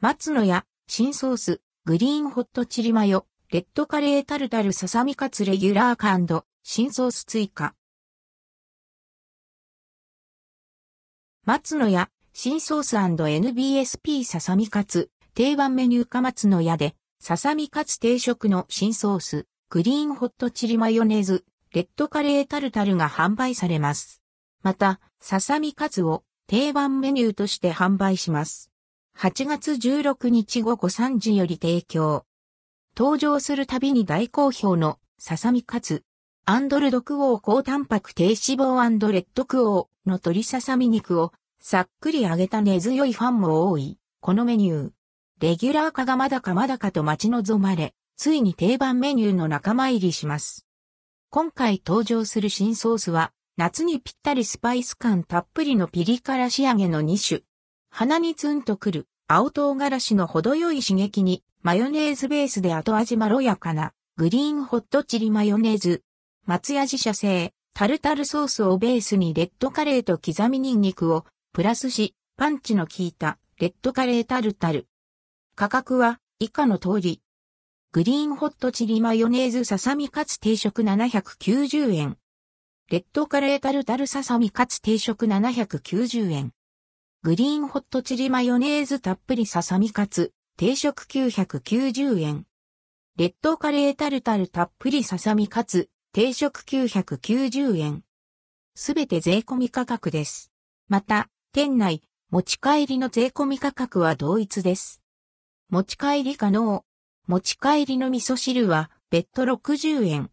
松野屋、新ソース、グリーンホットチリマヨ、レッドカレータルタルささみカツレギュラーカ、新ソース追加。松野屋、新ソース &NBSP ささみカツ、定番メニューか松野屋で、ささみカツ定食の新ソース、グリーンホットチリマヨネーズ、レッドカレータルタルが販売されます。また、ささみカツを定番メニューとして販売します。8月16日午後3時より提供。登場するたびに大好評のささみカツ。アンドルドクオー高タンパク低脂肪アンドレッドクオーの鶏ささみ肉をさっくり揚げた根強いファンも多い、このメニュー。レギュラー化がまだかまだかと待ち望まれ、ついに定番メニューの仲間入りします。今回登場する新ソースは、夏にぴったりスパイス感たっぷりのピリ辛仕上げの2種。鼻にツンとくる青唐辛子の程よい刺激にマヨネーズベースで後味まろやかなグリーンホットチリマヨネーズ。松屋自社製タルタルソースをベースにレッドカレーと刻みニンニクをプラスしパンチの効いたレッドカレータルタル。価格は以下の通り。グリーンホットチリマヨネーズささみカツ定食790円。レッドカレータルタルささみカツ定食790円。グリーンホットチリマヨネーズたっぷりささみカツ、定食990円。レッドカレータルタルたっぷりささみカツ、定食990円。すべて税込み価格です。また、店内、持ち帰りの税込み価格は同一です。持ち帰り可能。持ち帰りの味噌汁は、別途60円。